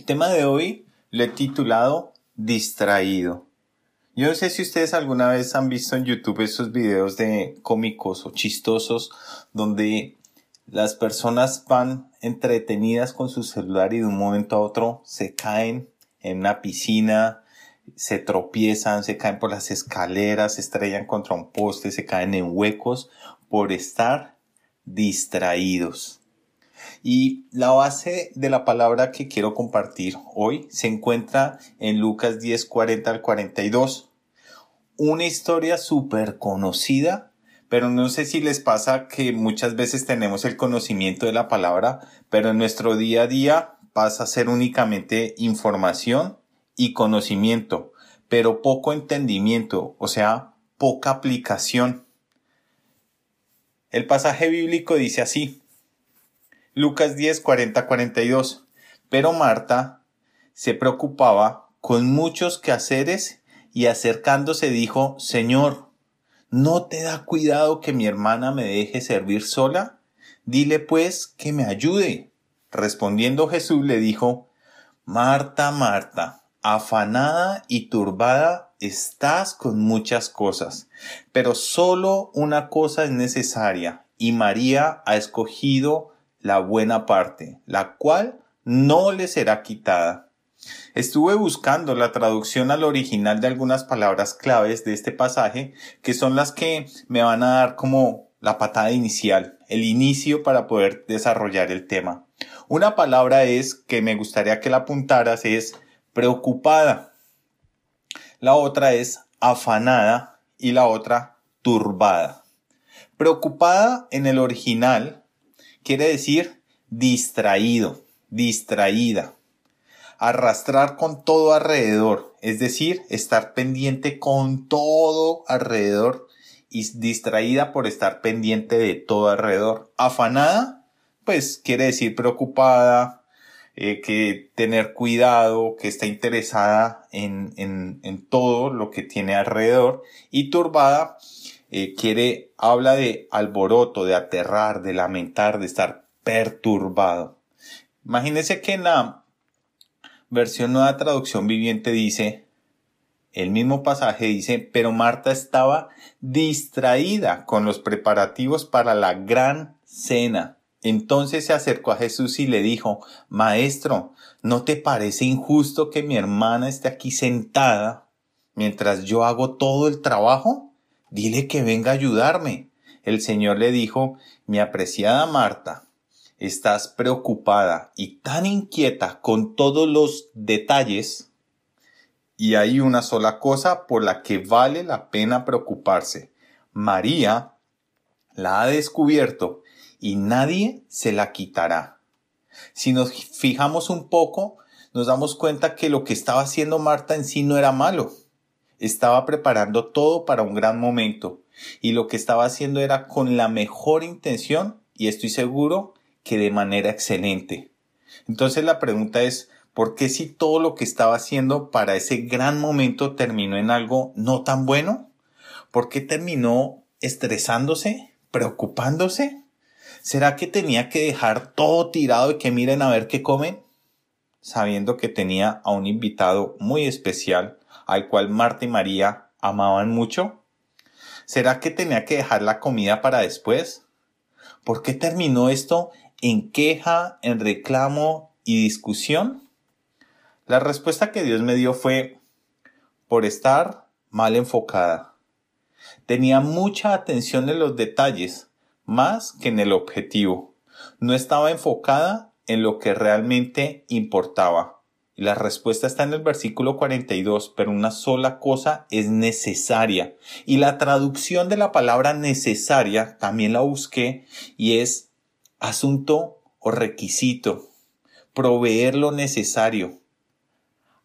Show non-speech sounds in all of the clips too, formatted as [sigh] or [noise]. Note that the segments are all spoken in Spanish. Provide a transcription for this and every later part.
El tema de hoy lo he titulado Distraído. Yo no sé si ustedes alguna vez han visto en YouTube esos videos de cómicos o chistosos donde las personas van entretenidas con su celular y de un momento a otro se caen en una piscina, se tropiezan, se caen por las escaleras, se estrellan contra un poste, se caen en huecos por estar distraídos. Y la base de la palabra que quiero compartir hoy se encuentra en Lucas 10, 40 al 42. Una historia súper conocida, pero no sé si les pasa que muchas veces tenemos el conocimiento de la palabra, pero en nuestro día a día pasa a ser únicamente información y conocimiento, pero poco entendimiento, o sea, poca aplicación. El pasaje bíblico dice así, Lucas 10, 40, 42, pero Marta se preocupaba con muchos quehaceres y acercándose dijo, Señor, ¿no te da cuidado que mi hermana me deje servir sola? Dile pues que me ayude. Respondiendo Jesús le dijo, Marta, Marta, afanada y turbada estás con muchas cosas, pero solo una cosa es necesaria, y María ha escogido la buena parte, la cual no le será quitada. Estuve buscando la traducción al original de algunas palabras claves de este pasaje, que son las que me van a dar como la patada inicial, el inicio para poder desarrollar el tema. Una palabra es que me gustaría que la apuntaras es preocupada. La otra es afanada y la otra turbada. Preocupada en el original quiere decir distraído, distraída. Arrastrar con todo alrededor, es decir, estar pendiente con todo alrededor y distraída por estar pendiente de todo alrededor. Afanada, pues quiere decir preocupada, eh, que tener cuidado, que está interesada en, en, en, todo lo que tiene alrededor y turbada eh, quiere, habla de alboroto, de aterrar, de lamentar, de estar perturbado. Imagínense que en la versión nueva traducción viviente dice, el mismo pasaje dice, pero Marta estaba distraída con los preparativos para la gran cena. Entonces se acercó a Jesús y le dijo, Maestro, ¿no te parece injusto que mi hermana esté aquí sentada mientras yo hago todo el trabajo? Dile que venga a ayudarme. El Señor le dijo, mi apreciada Marta, estás preocupada y tan inquieta con todos los detalles, y hay una sola cosa por la que vale la pena preocuparse. María la ha descubierto y nadie se la quitará. Si nos fijamos un poco, nos damos cuenta que lo que estaba haciendo Marta en sí no era malo. Estaba preparando todo para un gran momento y lo que estaba haciendo era con la mejor intención y estoy seguro que de manera excelente. Entonces la pregunta es, ¿por qué si todo lo que estaba haciendo para ese gran momento terminó en algo no tan bueno? ¿Por qué terminó estresándose, preocupándose? ¿Será que tenía que dejar todo tirado y que miren a ver qué comen? Sabiendo que tenía a un invitado muy especial al cual Marta y María amaban mucho. ¿Será que tenía que dejar la comida para después? ¿Por qué terminó esto en queja, en reclamo y discusión? La respuesta que Dios me dio fue por estar mal enfocada. Tenía mucha atención en los detalles, más que en el objetivo. No estaba enfocada en lo que realmente importaba. La respuesta está en el versículo 42, pero una sola cosa es necesaria. Y la traducción de la palabra necesaria también la busqué y es asunto o requisito. Proveer lo necesario.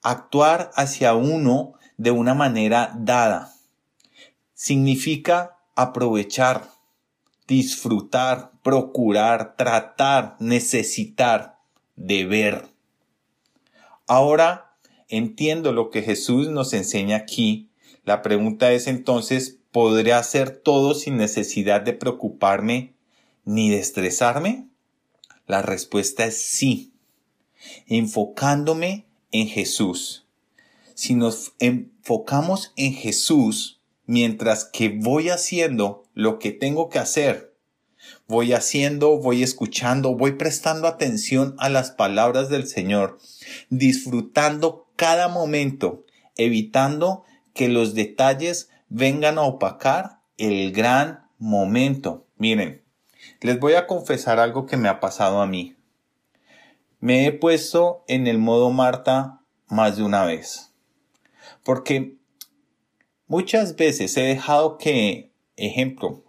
Actuar hacia uno de una manera dada. Significa aprovechar, disfrutar, procurar, tratar, necesitar, deber. Ahora entiendo lo que Jesús nos enseña aquí. La pregunta es entonces, ¿podré hacer todo sin necesidad de preocuparme ni de estresarme? La respuesta es sí. enfocándome en Jesús. Si nos enfocamos en Jesús, mientras que voy haciendo lo que tengo que hacer, voy haciendo, voy escuchando, voy prestando atención a las palabras del Señor, disfrutando cada momento, evitando que los detalles vengan a opacar el gran momento. Miren, les voy a confesar algo que me ha pasado a mí. Me he puesto en el modo Marta más de una vez. Porque muchas veces he dejado que, ejemplo,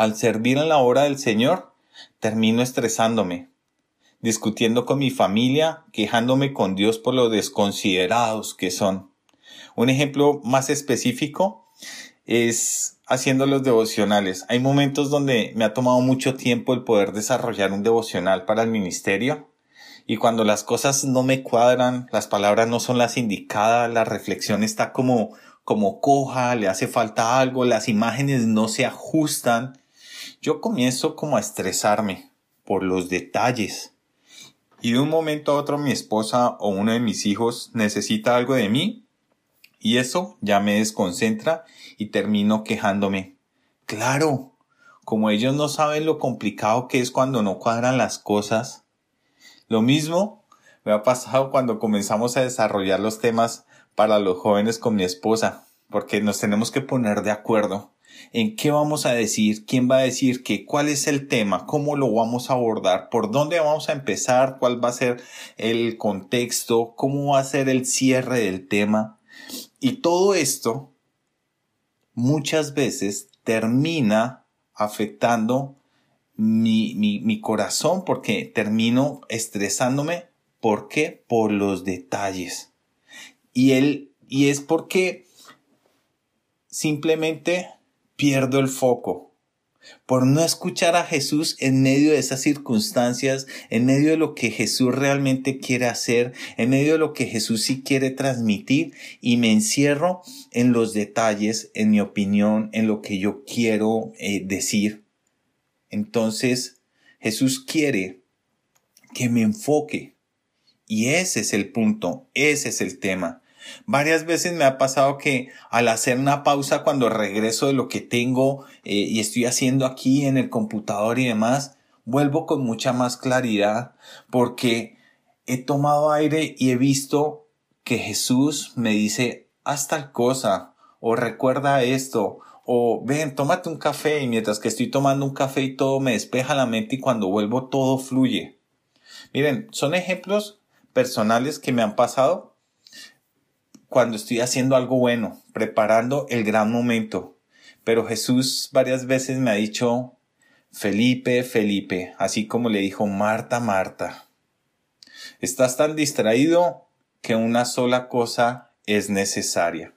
al servir en la obra del Señor, termino estresándome, discutiendo con mi familia, quejándome con Dios por lo desconsiderados que son. Un ejemplo más específico es haciendo los devocionales. Hay momentos donde me ha tomado mucho tiempo el poder desarrollar un devocional para el ministerio y cuando las cosas no me cuadran, las palabras no son las indicadas, la reflexión está como como coja, le hace falta algo, las imágenes no se ajustan, yo comienzo como a estresarme por los detalles. Y de un momento a otro mi esposa o uno de mis hijos necesita algo de mí y eso ya me desconcentra y termino quejándome. Claro, como ellos no saben lo complicado que es cuando no cuadran las cosas. Lo mismo me ha pasado cuando comenzamos a desarrollar los temas para los jóvenes con mi esposa, porque nos tenemos que poner de acuerdo en qué vamos a decir, quién va a decir qué, cuál es el tema, cómo lo vamos a abordar, por dónde vamos a empezar, cuál va a ser el contexto, cómo va a ser el cierre del tema. Y todo esto muchas veces termina afectando mi, mi, corazón porque termino estresándome. ¿Por qué? Por los detalles. Y y es porque simplemente pierdo el foco por no escuchar a Jesús en medio de esas circunstancias, en medio de lo que Jesús realmente quiere hacer, en medio de lo que Jesús sí quiere transmitir y me encierro en los detalles, en mi opinión, en lo que yo quiero eh, decir. Entonces, Jesús quiere que me enfoque y ese es el punto, ese es el tema. Varias veces me ha pasado que al hacer una pausa cuando regreso de lo que tengo eh, y estoy haciendo aquí en el computador y demás, vuelvo con mucha más claridad porque he tomado aire y he visto que Jesús me dice, haz tal cosa o recuerda esto o ven, tómate un café y mientras que estoy tomando un café y todo me despeja la mente y cuando vuelvo todo fluye. Miren, son ejemplos personales que me han pasado cuando estoy haciendo algo bueno, preparando el gran momento. Pero Jesús varias veces me ha dicho, Felipe, Felipe, así como le dijo Marta, Marta. Estás tan distraído que una sola cosa es necesaria.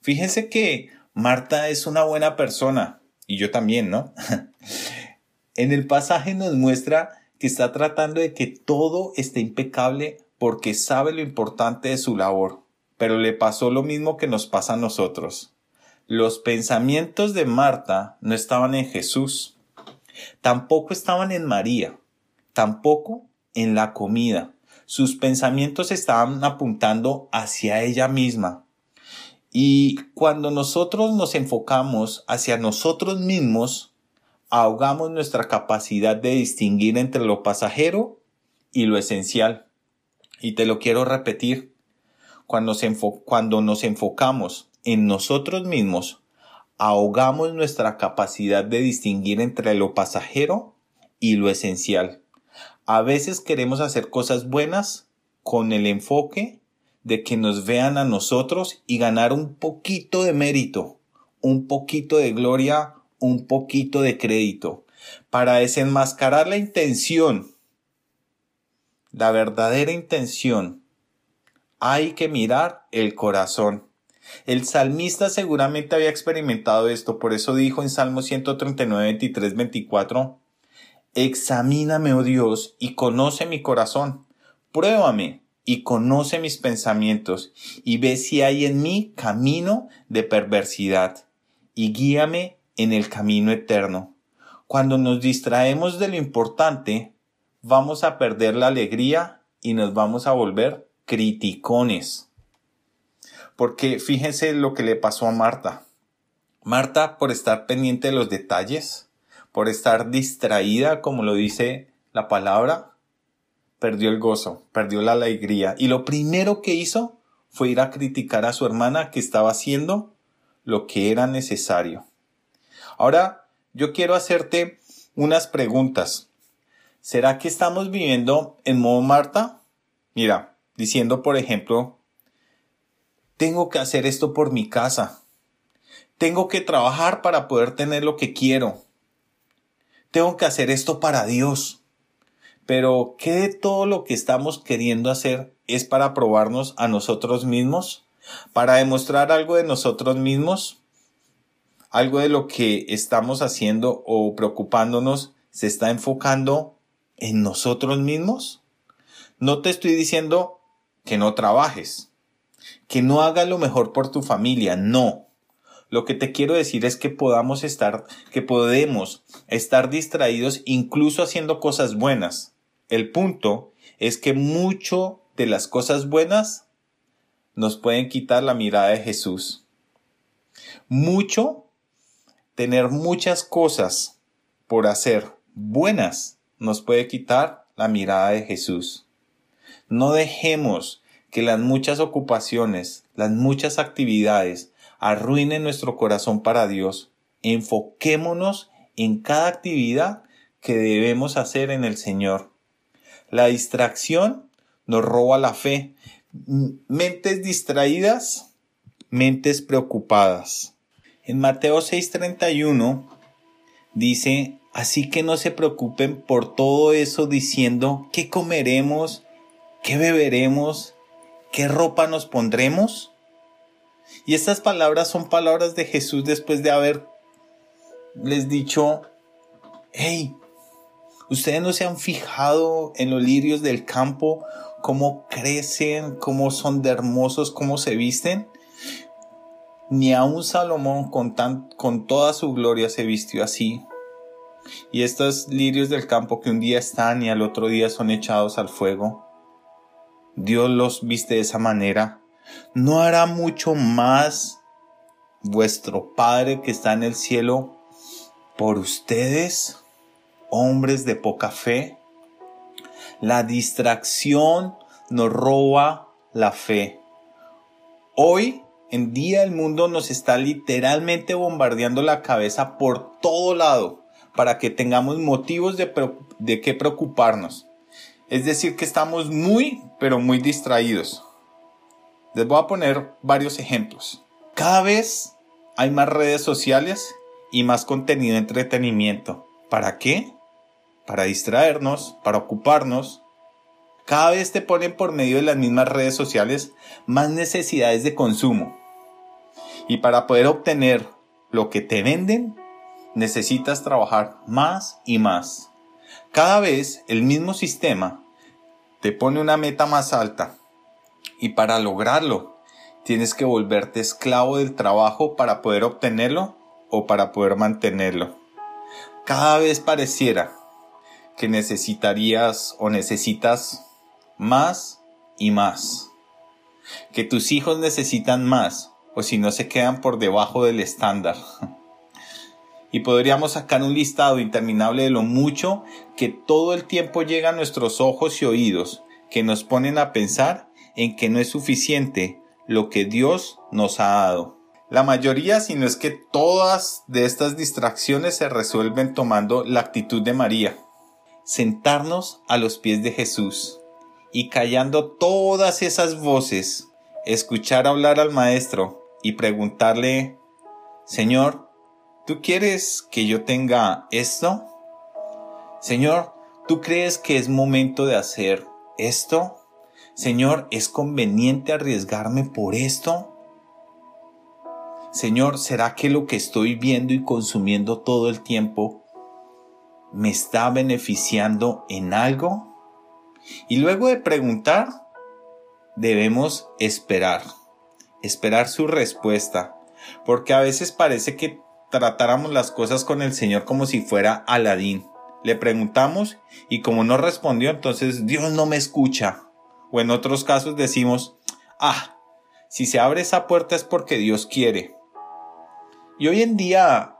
Fíjense que Marta es una buena persona, y yo también, ¿no? [laughs] en el pasaje nos muestra que está tratando de que todo esté impecable porque sabe lo importante de su labor pero le pasó lo mismo que nos pasa a nosotros. Los pensamientos de Marta no estaban en Jesús, tampoco estaban en María, tampoco en la comida. Sus pensamientos estaban apuntando hacia ella misma. Y cuando nosotros nos enfocamos hacia nosotros mismos, ahogamos nuestra capacidad de distinguir entre lo pasajero y lo esencial. Y te lo quiero repetir. Cuando, cuando nos enfocamos en nosotros mismos, ahogamos nuestra capacidad de distinguir entre lo pasajero y lo esencial. A veces queremos hacer cosas buenas con el enfoque de que nos vean a nosotros y ganar un poquito de mérito, un poquito de gloria, un poquito de crédito, para desenmascarar la intención, la verdadera intención hay que mirar el corazón. El salmista seguramente había experimentado esto, por eso dijo en Salmo 139, 23, 24, Examíname, oh Dios, y conoce mi corazón. Pruébame y conoce mis pensamientos, y ve si hay en mí camino de perversidad, y guíame en el camino eterno. Cuando nos distraemos de lo importante, vamos a perder la alegría y nos vamos a volver criticones. Porque fíjense lo que le pasó a Marta. Marta, por estar pendiente de los detalles, por estar distraída, como lo dice la palabra, perdió el gozo, perdió la alegría. Y lo primero que hizo fue ir a criticar a su hermana que estaba haciendo lo que era necesario. Ahora, yo quiero hacerte unas preguntas. ¿Será que estamos viviendo en modo Marta? Mira, diciendo, por ejemplo, tengo que hacer esto por mi casa. Tengo que trabajar para poder tener lo que quiero. Tengo que hacer esto para Dios. Pero, ¿qué de todo lo que estamos queriendo hacer es para probarnos a nosotros mismos? ¿Para demostrar algo de nosotros mismos? ¿Algo de lo que estamos haciendo o preocupándonos se está enfocando en nosotros mismos? No te estoy diciendo que no trabajes, que no hagas lo mejor por tu familia, no. Lo que te quiero decir es que podamos estar, que podemos estar distraídos incluso haciendo cosas buenas. El punto es que mucho de las cosas buenas nos pueden quitar la mirada de Jesús. Mucho, tener muchas cosas por hacer buenas nos puede quitar la mirada de Jesús. No dejemos que las muchas ocupaciones, las muchas actividades arruinen nuestro corazón para Dios. Enfoquémonos en cada actividad que debemos hacer en el Señor. La distracción nos roba la fe. Mentes distraídas, mentes preocupadas. En Mateo 6:31 dice, así que no se preocupen por todo eso diciendo, ¿qué comeremos? ¿Qué beberemos? ¿Qué ropa nos pondremos? Y estas palabras son palabras de Jesús después de haber les dicho, hey, ustedes no se han fijado en los lirios del campo, cómo crecen, cómo son de hermosos, cómo se visten. Ni a un Salomón con, tan, con toda su gloria se vistió así. Y estos lirios del campo que un día están y al otro día son echados al fuego, Dios los viste de esa manera. ¿No hará mucho más vuestro Padre que está en el cielo por ustedes, hombres de poca fe? La distracción nos roba la fe. Hoy en día el mundo nos está literalmente bombardeando la cabeza por todo lado para que tengamos motivos de, de qué preocuparnos. Es decir, que estamos muy, pero muy distraídos. Les voy a poner varios ejemplos. Cada vez hay más redes sociales y más contenido de entretenimiento. ¿Para qué? Para distraernos, para ocuparnos. Cada vez te ponen por medio de las mismas redes sociales más necesidades de consumo. Y para poder obtener lo que te venden, necesitas trabajar más y más. Cada vez el mismo sistema te pone una meta más alta y para lograrlo, tienes que volverte esclavo del trabajo para poder obtenerlo o para poder mantenerlo. Cada vez pareciera que necesitarías o necesitas más y más. Que tus hijos necesitan más o si no se quedan por debajo del estándar. [laughs] Y podríamos sacar un listado interminable de lo mucho que todo el tiempo llega a nuestros ojos y oídos, que nos ponen a pensar en que no es suficiente lo que Dios nos ha dado. La mayoría, si no es que todas de estas distracciones se resuelven tomando la actitud de María. Sentarnos a los pies de Jesús y callando todas esas voces, escuchar hablar al Maestro y preguntarle, Señor, ¿tú quieres que yo tenga esto? Señor, ¿tú crees que es momento de hacer esto? Señor, ¿es conveniente arriesgarme por esto? Señor, ¿será que lo que estoy viendo y consumiendo todo el tiempo me está beneficiando en algo? Y luego de preguntar, debemos esperar, esperar su respuesta, porque a veces parece que tratáramos las cosas con el Señor como si fuera Aladín. Le preguntamos y como no respondió, entonces Dios no me escucha o en otros casos decimos, ah, si se abre esa puerta es porque Dios quiere. Y hoy en día,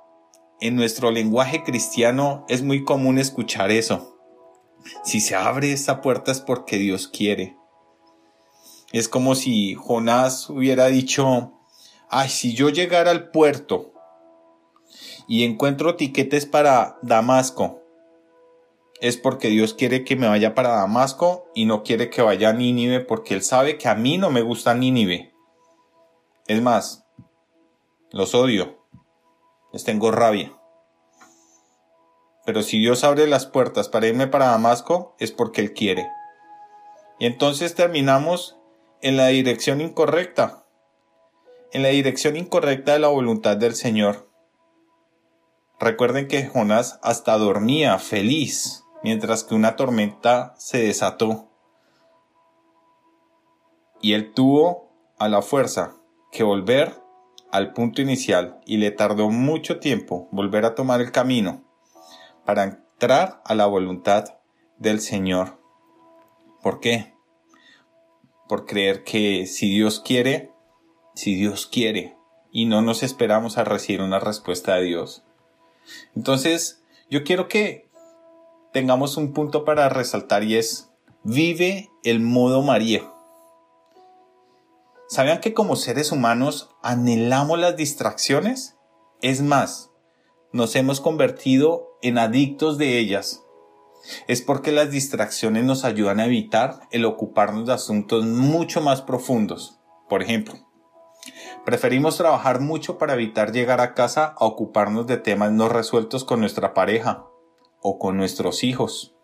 en nuestro lenguaje cristiano, es muy común escuchar eso. Si se abre esa puerta es porque Dios quiere. Es como si Jonás hubiera dicho, ay, si yo llegara al puerto y encuentro tiquetes para Damasco, es porque Dios quiere que me vaya para Damasco y no quiere que vaya a Nínive porque Él sabe que a mí no me gusta Nínive. Es más, los odio, les tengo rabia. Pero si Dios abre las puertas para irme para Damasco, es porque Él quiere. Y entonces terminamos en la dirección incorrecta, en la dirección incorrecta de la voluntad del Señor. Recuerden que Jonás hasta dormía feliz mientras que una tormenta se desató. Y él tuvo a la fuerza que volver al punto inicial y le tardó mucho tiempo volver a tomar el camino para entrar a la voluntad del Señor. ¿Por qué? Por creer que si Dios quiere, si Dios quiere, y no nos esperamos a recibir una respuesta de Dios. Entonces, yo quiero que tengamos un punto para resaltar y es, vive el modo María. ¿Sabían que como seres humanos anhelamos las distracciones? Es más, nos hemos convertido en adictos de ellas. Es porque las distracciones nos ayudan a evitar el ocuparnos de asuntos mucho más profundos. Por ejemplo, preferimos trabajar mucho para evitar llegar a casa a ocuparnos de temas no resueltos con nuestra pareja o con nuestros hijos.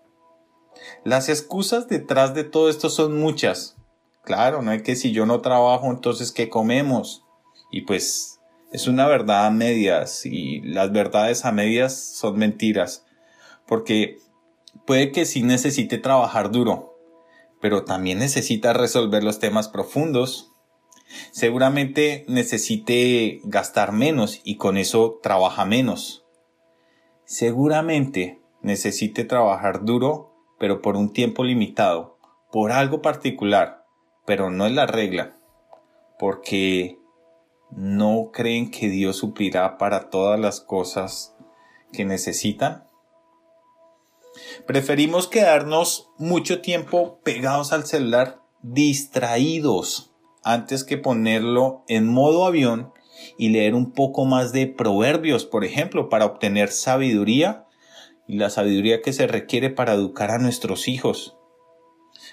Las excusas detrás de todo esto son muchas. Claro, no hay que si yo no trabajo, entonces ¿qué comemos? Y pues es una verdad a medias y las verdades a medias son mentiras. Porque puede que sí necesite trabajar duro, pero también necesita resolver los temas profundos. Seguramente necesite gastar menos y con eso trabaja menos. Seguramente necesite trabajar duro, pero por un tiempo limitado, por algo particular, pero no es la regla, porque no creen que Dios suplirá para todas las cosas que necesitan. Preferimos quedarnos mucho tiempo pegados al celular, distraídos, antes que ponerlo en modo avión y leer un poco más de proverbios, por ejemplo, para obtener sabiduría y la sabiduría que se requiere para educar a nuestros hijos.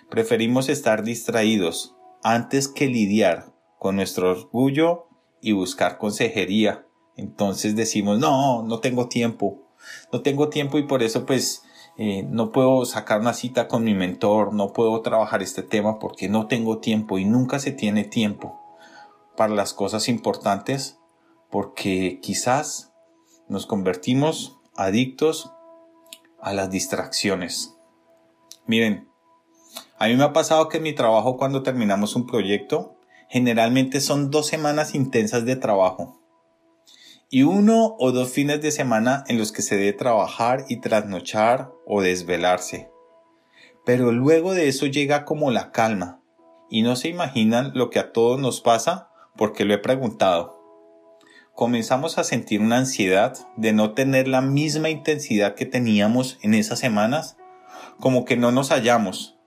Preferimos estar distraídos antes que lidiar con nuestro orgullo y buscar consejería. Entonces decimos, no, no tengo tiempo, no tengo tiempo y por eso pues eh, no puedo sacar una cita con mi mentor, no puedo trabajar este tema porque no tengo tiempo y nunca se tiene tiempo para las cosas importantes porque quizás nos convertimos adictos a las distracciones. Miren, a mí me ha pasado que en mi trabajo cuando terminamos un proyecto, generalmente son dos semanas intensas de trabajo y uno o dos fines de semana en los que se debe trabajar y trasnochar o desvelarse. Pero luego de eso llega como la calma y no se imaginan lo que a todos nos pasa porque lo he preguntado comenzamos a sentir una ansiedad de no tener la misma intensidad que teníamos en esas semanas, como que no nos hallamos.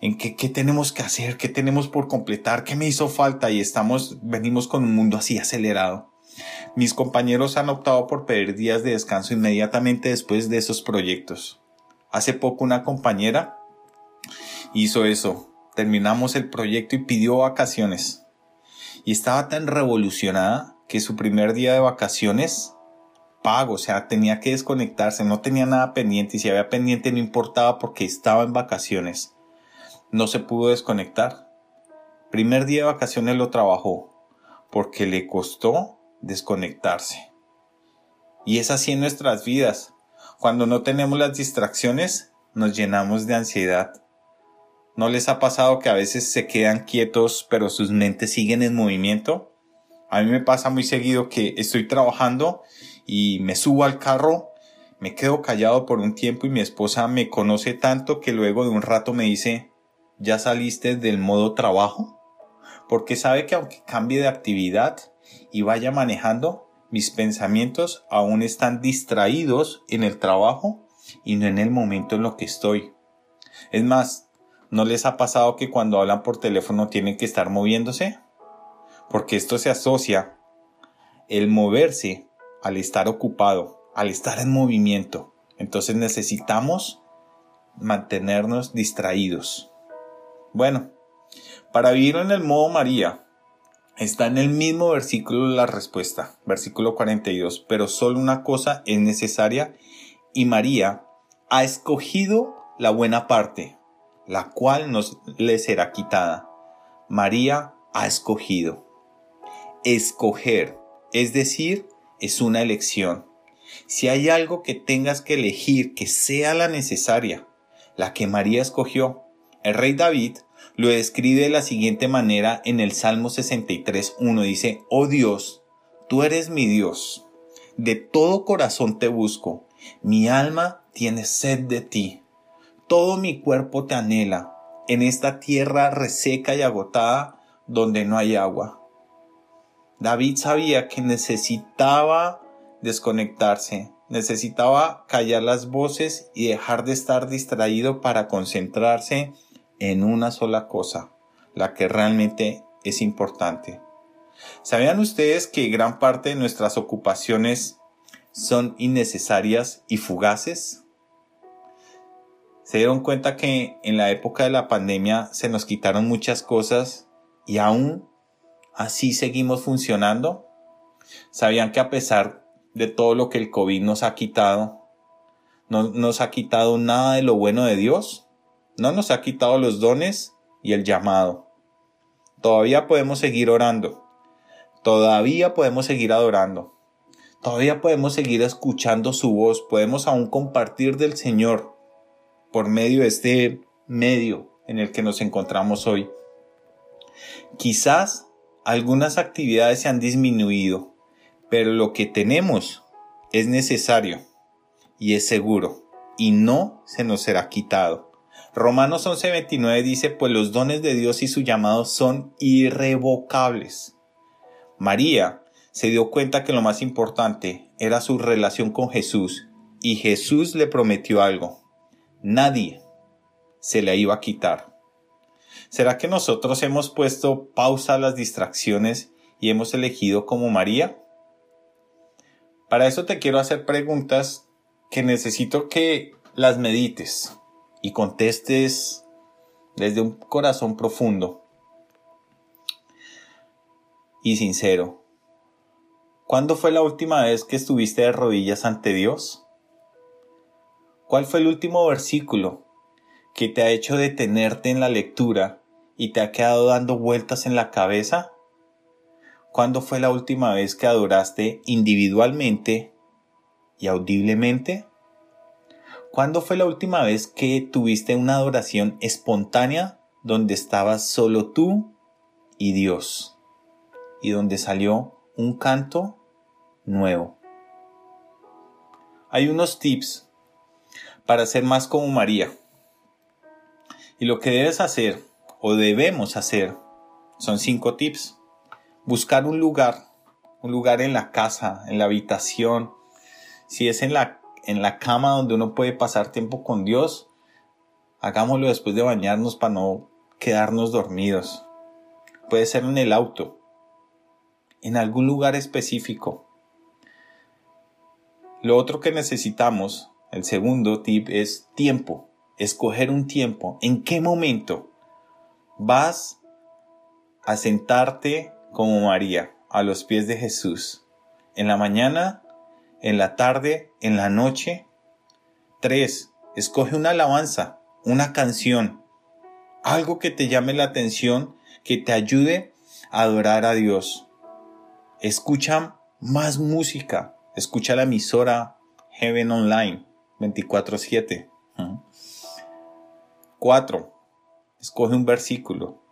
En qué, qué tenemos que hacer, qué tenemos por completar, qué me hizo falta y estamos, venimos con un mundo así acelerado. Mis compañeros han optado por pedir días de descanso inmediatamente después de esos proyectos. Hace poco una compañera hizo eso. Terminamos el proyecto y pidió vacaciones. Y estaba tan revolucionada que su primer día de vacaciones pago, o sea, tenía que desconectarse, no tenía nada pendiente y si había pendiente no importaba porque estaba en vacaciones. No se pudo desconectar. Primer día de vacaciones lo trabajó porque le costó desconectarse. Y es así en nuestras vidas. Cuando no tenemos las distracciones, nos llenamos de ansiedad. ¿No les ha pasado que a veces se quedan quietos pero sus mentes siguen en movimiento? A mí me pasa muy seguido que estoy trabajando y me subo al carro, me quedo callado por un tiempo y mi esposa me conoce tanto que luego de un rato me dice, ya saliste del modo trabajo? Porque sabe que aunque cambie de actividad y vaya manejando, mis pensamientos aún están distraídos en el trabajo y no en el momento en lo que estoy. Es más, ¿no les ha pasado que cuando hablan por teléfono tienen que estar moviéndose? Porque esto se asocia el moverse al estar ocupado, al estar en movimiento. Entonces necesitamos mantenernos distraídos. Bueno, para vivir en el modo María, está en el mismo versículo la respuesta, versículo 42, pero solo una cosa es necesaria y María ha escogido la buena parte, la cual no le será quitada. María ha escogido. Escoger, es decir, es una elección. Si hay algo que tengas que elegir que sea la necesaria, la que María escogió, el rey David lo describe de la siguiente manera en el Salmo 63.1. Dice, Oh Dios, tú eres mi Dios, de todo corazón te busco, mi alma tiene sed de ti, todo mi cuerpo te anhela, en esta tierra reseca y agotada donde no hay agua. David sabía que necesitaba desconectarse, necesitaba callar las voces y dejar de estar distraído para concentrarse en una sola cosa, la que realmente es importante. ¿Sabían ustedes que gran parte de nuestras ocupaciones son innecesarias y fugaces? ¿Se dieron cuenta que en la época de la pandemia se nos quitaron muchas cosas y aún así seguimos funcionando? ¿Sabían que a pesar de todo lo que el COVID nos ha quitado, no nos ha quitado nada de lo bueno de Dios? No nos ha quitado los dones y el llamado. Todavía podemos seguir orando. Todavía podemos seguir adorando. Todavía podemos seguir escuchando su voz. Podemos aún compartir del Señor por medio de este medio en el que nos encontramos hoy. Quizás algunas actividades se han disminuido, pero lo que tenemos es necesario y es seguro y no se nos será quitado. Romanos 11:29 dice, pues los dones de Dios y su llamado son irrevocables. María se dio cuenta que lo más importante era su relación con Jesús y Jesús le prometió algo. Nadie se la iba a quitar. ¿Será que nosotros hemos puesto pausa a las distracciones y hemos elegido como María? Para eso te quiero hacer preguntas que necesito que las medites y contestes desde un corazón profundo y sincero. ¿Cuándo fue la última vez que estuviste de rodillas ante Dios? ¿Cuál fue el último versículo que te ha hecho detenerte en la lectura y te ha quedado dando vueltas en la cabeza? ¿Cuándo fue la última vez que adoraste individualmente y audiblemente? ¿Cuándo fue la última vez que tuviste una adoración espontánea donde estabas solo tú y Dios? Y donde salió un canto nuevo. Hay unos tips para ser más como María. Y lo que debes hacer o debemos hacer son cinco tips. Buscar un lugar, un lugar en la casa, en la habitación. Si es en la, en la cama donde uno puede pasar tiempo con Dios, hagámoslo después de bañarnos para no quedarnos dormidos. Puede ser en el auto, en algún lugar específico. Lo otro que necesitamos, el segundo tip, es tiempo. Escoger un tiempo. ¿En qué momento? vas a sentarte como María a los pies de Jesús. En la mañana, en la tarde, en la noche. Tres, escoge una alabanza, una canción, algo que te llame la atención, que te ayude a adorar a Dios. Escucha más música, escucha la emisora Heaven Online 24/7. Cuatro, escoge un versículo.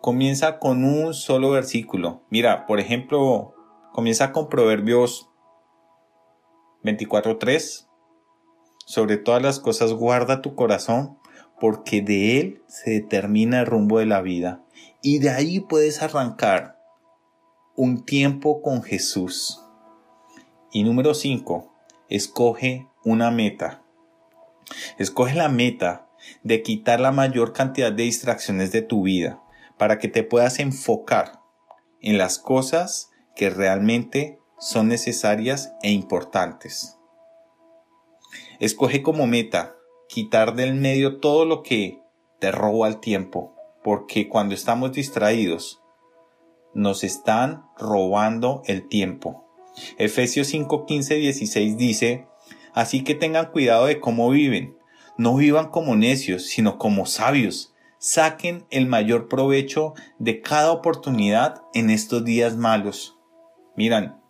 Comienza con un solo versículo. Mira, por ejemplo, comienza con Proverbios 24.3. Sobre todas las cosas guarda tu corazón, porque de él se determina el rumbo de la vida. Y de ahí puedes arrancar un tiempo con Jesús. Y número 5, escoge una meta. Escoge la meta de quitar la mayor cantidad de distracciones de tu vida para que te puedas enfocar en las cosas que realmente son necesarias e importantes. Escoge como meta quitar del medio todo lo que te roba el tiempo, porque cuando estamos distraídos, nos están robando el tiempo. Efesios 5, 15, 16 dice, Así que tengan cuidado de cómo viven. No vivan como necios, sino como sabios. Saquen el mayor provecho de cada oportunidad en estos días malos. Miran,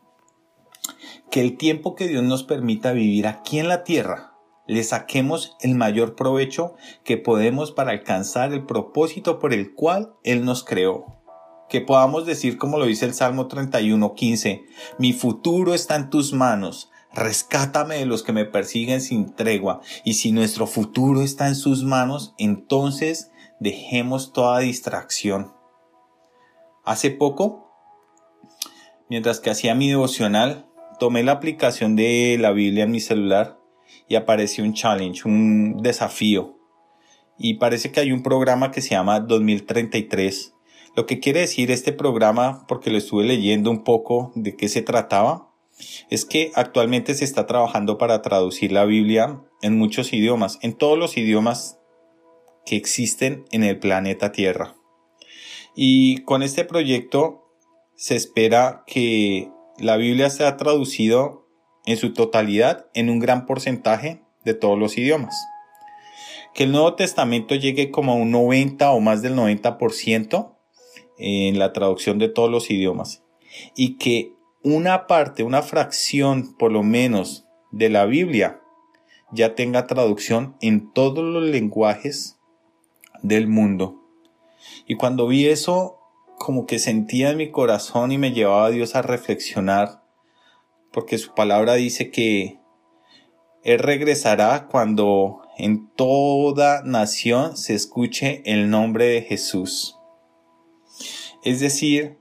que el tiempo que Dios nos permita vivir aquí en la tierra, le saquemos el mayor provecho que podemos para alcanzar el propósito por el cual Él nos creó. Que podamos decir como lo dice el Salmo 31, 15, mi futuro está en tus manos, rescátame de los que me persiguen sin tregua, y si nuestro futuro está en sus manos, entonces dejemos toda distracción. Hace poco, mientras que hacía mi devocional, tomé la aplicación de la Biblia en mi celular y apareció un challenge, un desafío. Y parece que hay un programa que se llama 2033. Lo que quiere decir este programa, porque lo estuve leyendo un poco de qué se trataba, es que actualmente se está trabajando para traducir la Biblia en muchos idiomas, en todos los idiomas que existen en el planeta Tierra. Y con este proyecto se espera que la Biblia sea traducido en su totalidad en un gran porcentaje de todos los idiomas. Que el Nuevo Testamento llegue como a un 90 o más del 90% en la traducción de todos los idiomas. Y que una parte, una fracción por lo menos de la Biblia ya tenga traducción en todos los lenguajes del mundo. Y cuando vi eso, como que sentía en mi corazón y me llevaba a Dios a reflexionar, porque su palabra dice que Él regresará cuando en toda nación se escuche el nombre de Jesús. Es decir,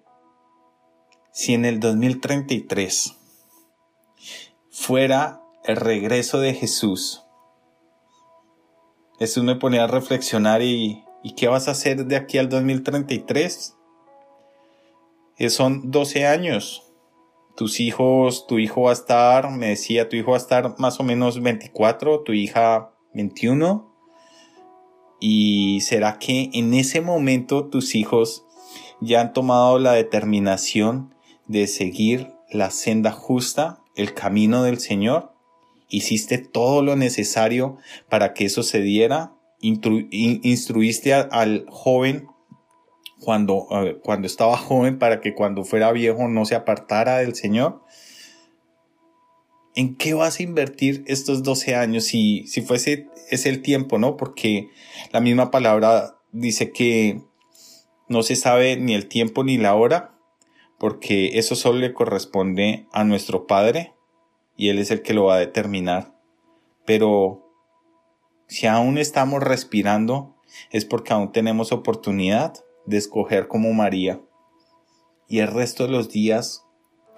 si en el 2033 fuera el regreso de Jesús, Jesús me ponía a reflexionar y, ¿y qué vas a hacer de aquí al 2033? Eh, son 12 años. Tus hijos, tu hijo va a estar, me decía, tu hijo va a estar más o menos 24, tu hija 21. ¿Y será que en ese momento tus hijos ya han tomado la determinación de seguir la senda justa, el camino del Señor? ¿Hiciste todo lo necesario para que eso se diera? ¿Instruiste al joven cuando, cuando estaba joven para que cuando fuera viejo no se apartara del Señor? ¿En qué vas a invertir estos 12 años si, si fuese es el tiempo, no? Porque la misma palabra dice que no se sabe ni el tiempo ni la hora, porque eso solo le corresponde a nuestro Padre y Él es el que lo va a determinar. Pero si aún estamos respirando, es porque aún tenemos oportunidad de escoger como María. Y el resto de los días,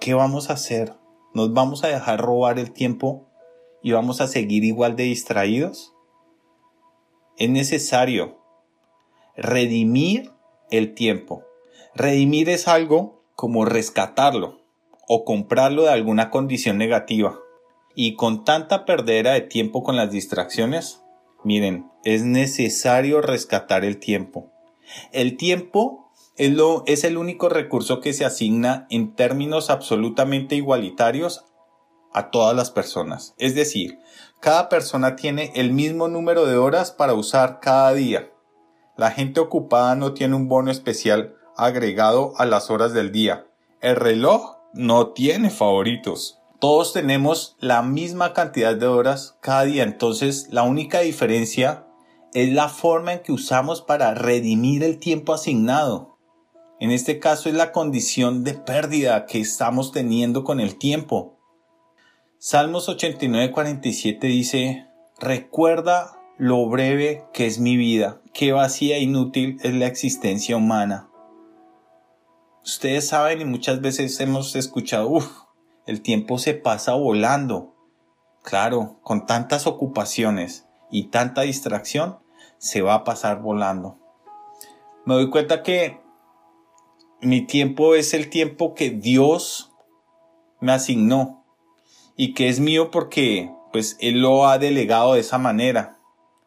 ¿qué vamos a hacer? ¿Nos vamos a dejar robar el tiempo y vamos a seguir igual de distraídos? Es necesario redimir el tiempo. Redimir es algo como rescatarlo o comprarlo de alguna condición negativa. Y con tanta perdera de tiempo con las distracciones, miren, es necesario rescatar el tiempo. El tiempo es, lo, es el único recurso que se asigna en términos absolutamente igualitarios a todas las personas. Es decir, cada persona tiene el mismo número de horas para usar cada día. La gente ocupada no tiene un bono especial agregado a las horas del día. El reloj no tiene favoritos. Todos tenemos la misma cantidad de horas cada día, entonces la única diferencia es la forma en que usamos para redimir el tiempo asignado. En este caso es la condición de pérdida que estamos teniendo con el tiempo. Salmos 89:47 dice, Recuerda lo breve que es mi vida, qué vacía e inútil es la existencia humana. Ustedes saben y muchas veces hemos escuchado, uff, el tiempo se pasa volando. Claro, con tantas ocupaciones y tanta distracción, se va a pasar volando. Me doy cuenta que mi tiempo es el tiempo que Dios me asignó y que es mío porque pues Él lo ha delegado de esa manera.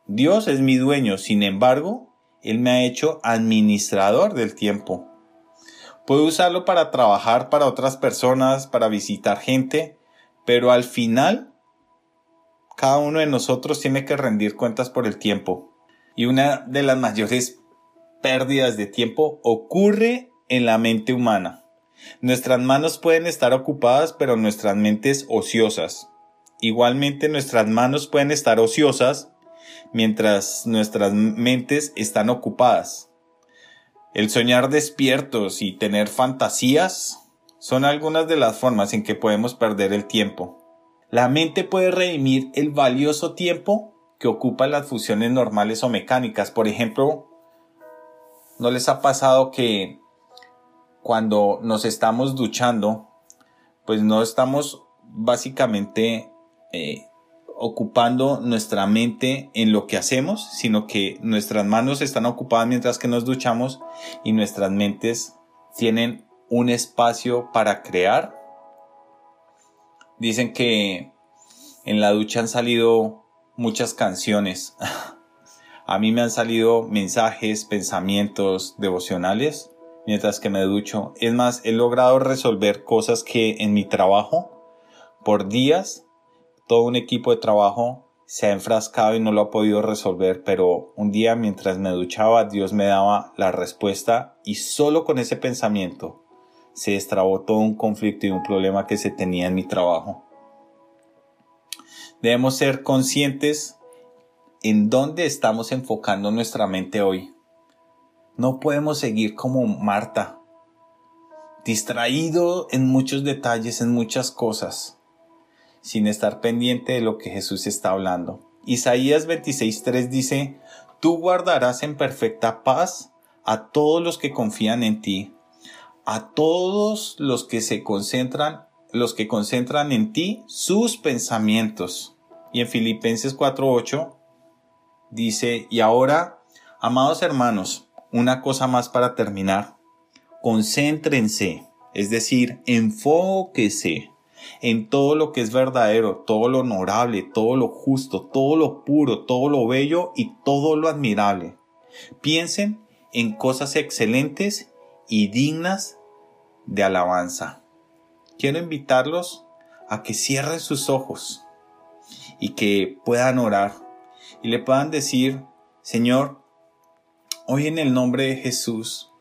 Dios es mi dueño, sin embargo, Él me ha hecho administrador del tiempo. Puedo usarlo para trabajar para otras personas, para visitar gente, pero al final, cada uno de nosotros tiene que rendir cuentas por el tiempo. Y una de las mayores pérdidas de tiempo ocurre en la mente humana. Nuestras manos pueden estar ocupadas, pero nuestras mentes ociosas. Igualmente nuestras manos pueden estar ociosas mientras nuestras mentes están ocupadas. El soñar despiertos y tener fantasías son algunas de las formas en que podemos perder el tiempo. La mente puede redimir el valioso tiempo que ocupan las fusiones normales o mecánicas. Por ejemplo, ¿no les ha pasado que cuando nos estamos duchando, pues no estamos básicamente eh, ocupando nuestra mente en lo que hacemos, sino que nuestras manos están ocupadas mientras que nos duchamos y nuestras mentes tienen un espacio para crear. Dicen que en la ducha han salido muchas canciones. [laughs] A mí me han salido mensajes, pensamientos devocionales mientras que me ducho. Es más, he logrado resolver cosas que en mi trabajo por días todo un equipo de trabajo se ha enfrascado y no lo ha podido resolver, pero un día mientras me duchaba Dios me daba la respuesta y solo con ese pensamiento se destrabó todo un conflicto y un problema que se tenía en mi trabajo. Debemos ser conscientes en dónde estamos enfocando nuestra mente hoy. No podemos seguir como Marta, distraído en muchos detalles, en muchas cosas sin estar pendiente de lo que Jesús está hablando. Isaías 26.3 dice, Tú guardarás en perfecta paz a todos los que confían en ti, a todos los que se concentran, los que concentran en ti sus pensamientos. Y en Filipenses 4.8 dice, y ahora, amados hermanos, una cosa más para terminar, concéntrense, es decir, enfóquese en todo lo que es verdadero, todo lo honorable, todo lo justo, todo lo puro, todo lo bello y todo lo admirable. Piensen en cosas excelentes y dignas de alabanza. Quiero invitarlos a que cierren sus ojos y que puedan orar y le puedan decir, Señor, hoy en el nombre de Jesús,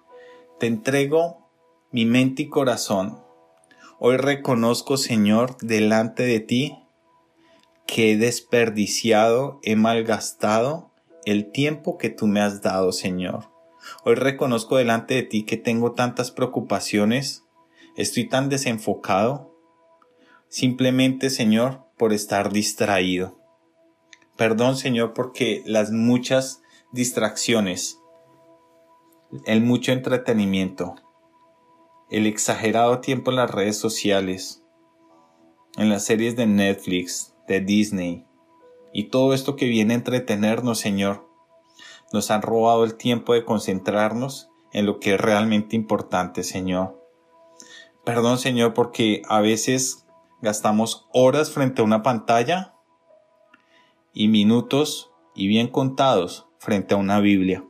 te entrego mi mente y corazón Hoy reconozco, Señor, delante de ti que he desperdiciado, he malgastado el tiempo que tú me has dado, Señor. Hoy reconozco delante de ti que tengo tantas preocupaciones, estoy tan desenfocado, simplemente, Señor, por estar distraído. Perdón, Señor, porque las muchas distracciones, el mucho entretenimiento, el exagerado tiempo en las redes sociales, en las series de Netflix, de Disney, y todo esto que viene a entretenernos, Señor, nos han robado el tiempo de concentrarnos en lo que es realmente importante, Señor. Perdón, Señor, porque a veces gastamos horas frente a una pantalla y minutos y bien contados frente a una Biblia.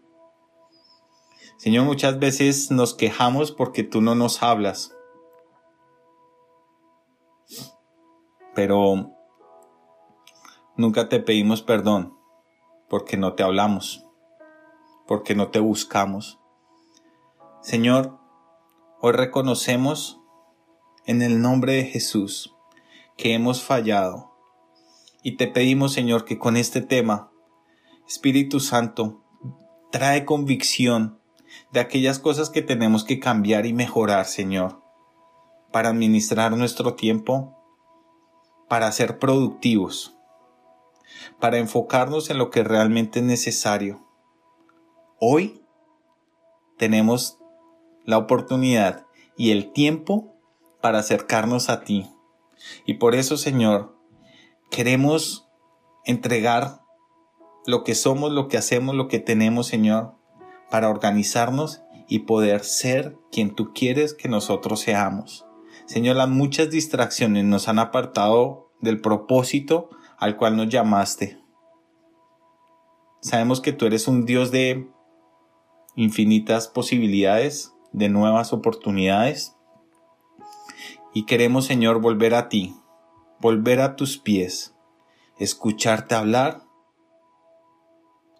Señor, muchas veces nos quejamos porque tú no nos hablas. Pero nunca te pedimos perdón porque no te hablamos, porque no te buscamos. Señor, hoy reconocemos en el nombre de Jesús que hemos fallado y te pedimos, Señor, que con este tema, Espíritu Santo, trae convicción de aquellas cosas que tenemos que cambiar y mejorar, Señor, para administrar nuestro tiempo, para ser productivos. para enfocarnos en lo que realmente es necesario. Hoy tenemos la oportunidad y el tiempo para acercarnos a ti. Y por eso, Señor, queremos entregar lo que somos, lo que hacemos, lo que tenemos, Señor, para organizarnos y poder ser quien tú quieres que nosotros seamos. Señor, las muchas distracciones nos han apartado del propósito al cual nos llamaste. Sabemos que tú eres un Dios de infinitas posibilidades, de nuevas oportunidades. Y queremos, Señor, volver a ti, volver a tus pies, escucharte hablar,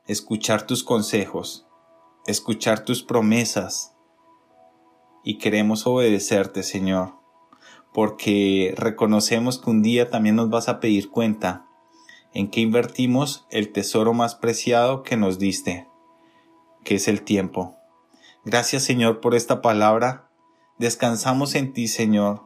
escuchar tus consejos, escuchar tus promesas. Y queremos obedecerte, Señor, porque reconocemos que un día también nos vas a pedir cuenta en que invertimos el tesoro más preciado que nos diste, que es el tiempo. Gracias Señor por esta palabra. Descansamos en ti, Señor.